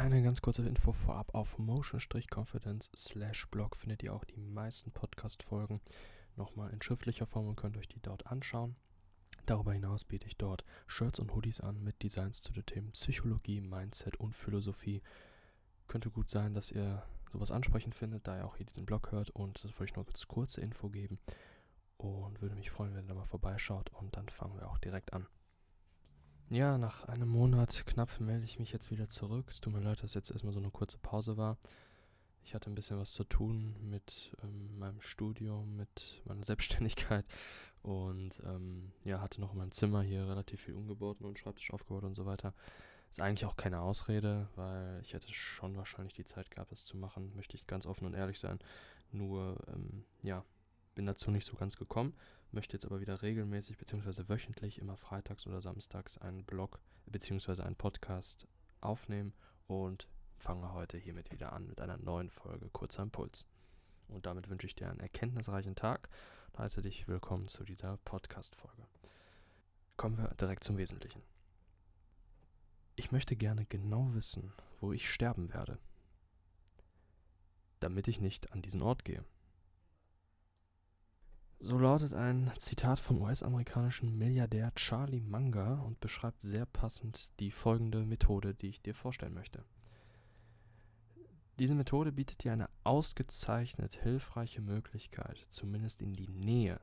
Eine ganz kurze Info vorab. Auf motion-confidence blog findet ihr auch die meisten Podcast-Folgen nochmal in schriftlicher Form und könnt euch die dort anschauen. Darüber hinaus biete ich dort Shirts und Hoodies an mit Designs zu den Themen Psychologie, Mindset und Philosophie. Könnte gut sein, dass ihr sowas ansprechend findet, da ihr auch hier diesen Blog hört und das wollte ich nur als kurze Info geben und würde mich freuen, wenn ihr da mal vorbeischaut und dann fangen wir auch direkt an. Ja, nach einem Monat knapp melde ich mich jetzt wieder zurück. Es tut mir leid, dass jetzt erstmal so eine kurze Pause war. Ich hatte ein bisschen was zu tun mit ähm, meinem Studium, mit meiner Selbstständigkeit und ähm, ja, hatte noch in meinem Zimmer hier relativ viel umgebaut und Schreibtisch aufgebaut und so weiter. Ist eigentlich auch keine Ausrede, weil ich hätte schon wahrscheinlich die Zeit gehabt, das zu machen, möchte ich ganz offen und ehrlich sein. Nur, ähm, ja, bin dazu nicht so ganz gekommen möchte jetzt aber wieder regelmäßig bzw. wöchentlich immer freitags oder samstags einen Blog bzw. einen Podcast aufnehmen und fange heute hiermit wieder an mit einer neuen Folge Kurzer Impuls. Und damit wünsche ich dir einen erkenntnisreichen Tag und heiße dich willkommen zu dieser Podcast-Folge. Kommen wir direkt zum Wesentlichen. Ich möchte gerne genau wissen, wo ich sterben werde, damit ich nicht an diesen Ort gehe. So lautet ein Zitat vom US-amerikanischen Milliardär Charlie Munger und beschreibt sehr passend die folgende Methode, die ich dir vorstellen möchte. Diese Methode bietet dir eine ausgezeichnet hilfreiche Möglichkeit, zumindest in die Nähe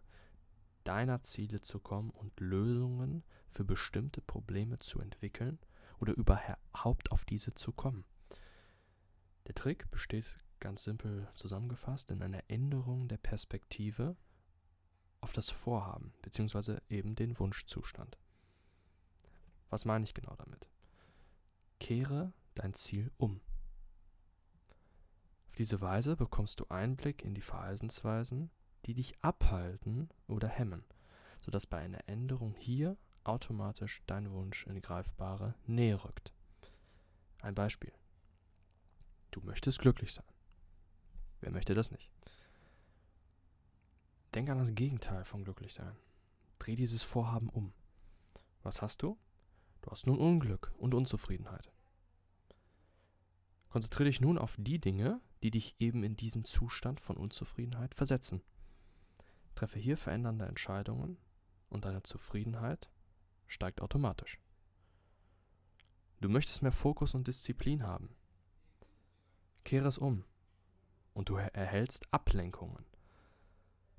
deiner Ziele zu kommen und Lösungen für bestimmte Probleme zu entwickeln oder überhaupt auf diese zu kommen. Der Trick besteht ganz simpel zusammengefasst in einer Änderung der Perspektive auf das Vorhaben bzw. eben den Wunschzustand. Was meine ich genau damit? Kehre dein Ziel um. Auf diese Weise bekommst du Einblick in die Verhaltensweisen, die dich abhalten oder hemmen, sodass bei einer Änderung hier automatisch dein Wunsch in greifbare Nähe rückt. Ein Beispiel. Du möchtest glücklich sein. Wer möchte das nicht? Denk an das Gegenteil von glücklich sein. Dreh dieses Vorhaben um. Was hast du? Du hast nun Unglück und Unzufriedenheit. Konzentriere dich nun auf die Dinge, die dich eben in diesen Zustand von Unzufriedenheit versetzen. Treffe hier verändernde Entscheidungen und deine Zufriedenheit steigt automatisch. Du möchtest mehr Fokus und Disziplin haben. Kehre es um und du erhältst Ablenkungen.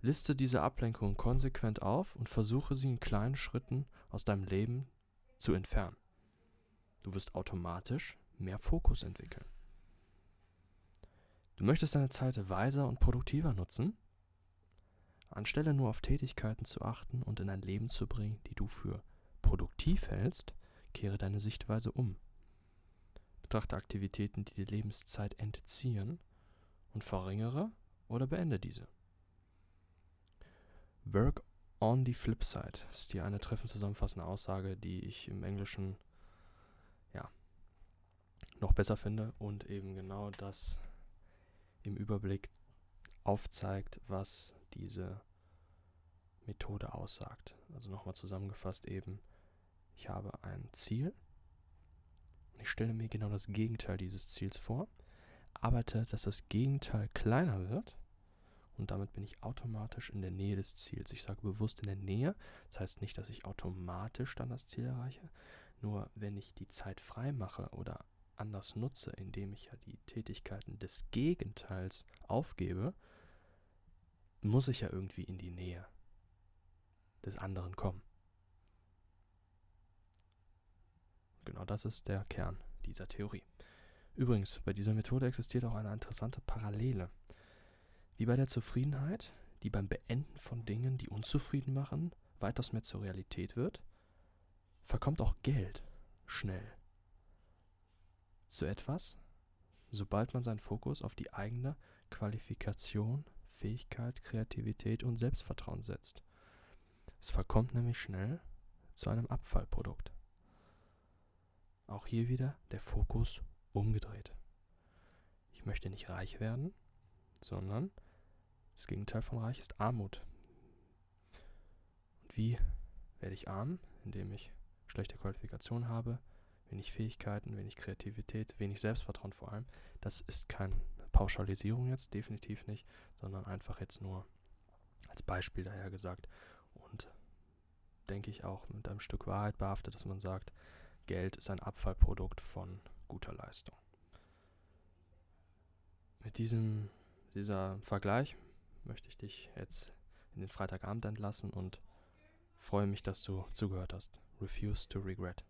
Liste diese Ablenkungen konsequent auf und versuche sie in kleinen Schritten aus deinem Leben zu entfernen. Du wirst automatisch mehr Fokus entwickeln. Du möchtest deine Zeit weiser und produktiver nutzen? Anstelle nur auf Tätigkeiten zu achten und in ein Leben zu bringen, die du für produktiv hältst, kehre deine Sichtweise um. Betrachte Aktivitäten, die dir Lebenszeit entziehen und verringere oder beende diese. Work on the flip side ist hier eine treffend zusammenfassende Aussage, die ich im Englischen ja noch besser finde und eben genau das im Überblick aufzeigt, was diese Methode aussagt. Also nochmal zusammengefasst eben, ich habe ein Ziel und ich stelle mir genau das Gegenteil dieses Ziels vor, arbeite, dass das Gegenteil kleiner wird und damit bin ich automatisch in der Nähe des Ziels. Ich sage bewusst in der Nähe, das heißt nicht, dass ich automatisch dann das Ziel erreiche, nur wenn ich die Zeit frei mache oder anders nutze, indem ich ja die Tätigkeiten des Gegenteils aufgebe, muss ich ja irgendwie in die Nähe des anderen kommen. Genau das ist der Kern dieser Theorie. Übrigens, bei dieser Methode existiert auch eine interessante Parallele. Wie bei der Zufriedenheit, die beim Beenden von Dingen, die unzufrieden machen, weitaus mehr zur Realität wird, verkommt auch Geld schnell zu etwas, sobald man seinen Fokus auf die eigene Qualifikation, Fähigkeit, Kreativität und Selbstvertrauen setzt. Es verkommt nämlich schnell zu einem Abfallprodukt. Auch hier wieder der Fokus umgedreht. Ich möchte nicht reich werden, sondern das Gegenteil von reich ist Armut. Und wie werde ich arm? Indem ich schlechte Qualifikation habe, wenig Fähigkeiten, wenig Kreativität, wenig Selbstvertrauen vor allem. Das ist keine Pauschalisierung jetzt, definitiv nicht, sondern einfach jetzt nur als Beispiel daher gesagt. Und denke ich auch mit einem Stück Wahrheit behaftet, dass man sagt, Geld ist ein Abfallprodukt von guter Leistung. Mit diesem dieser Vergleich möchte ich dich jetzt in den Freitagabend entlassen und freue mich, dass du zugehört hast. Refuse to regret.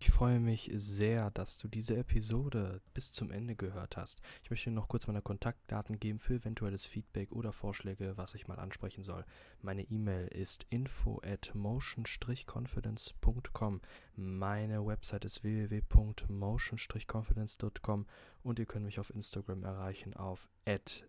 Ich freue mich sehr, dass du diese Episode bis zum Ende gehört hast. Ich möchte dir noch kurz meine Kontaktdaten geben für eventuelles Feedback oder Vorschläge, was ich mal ansprechen soll. Meine E-Mail ist info at motion-confidence.com. Meine Website ist www.motion-confidence.com und ihr könnt mich auf Instagram erreichen auf at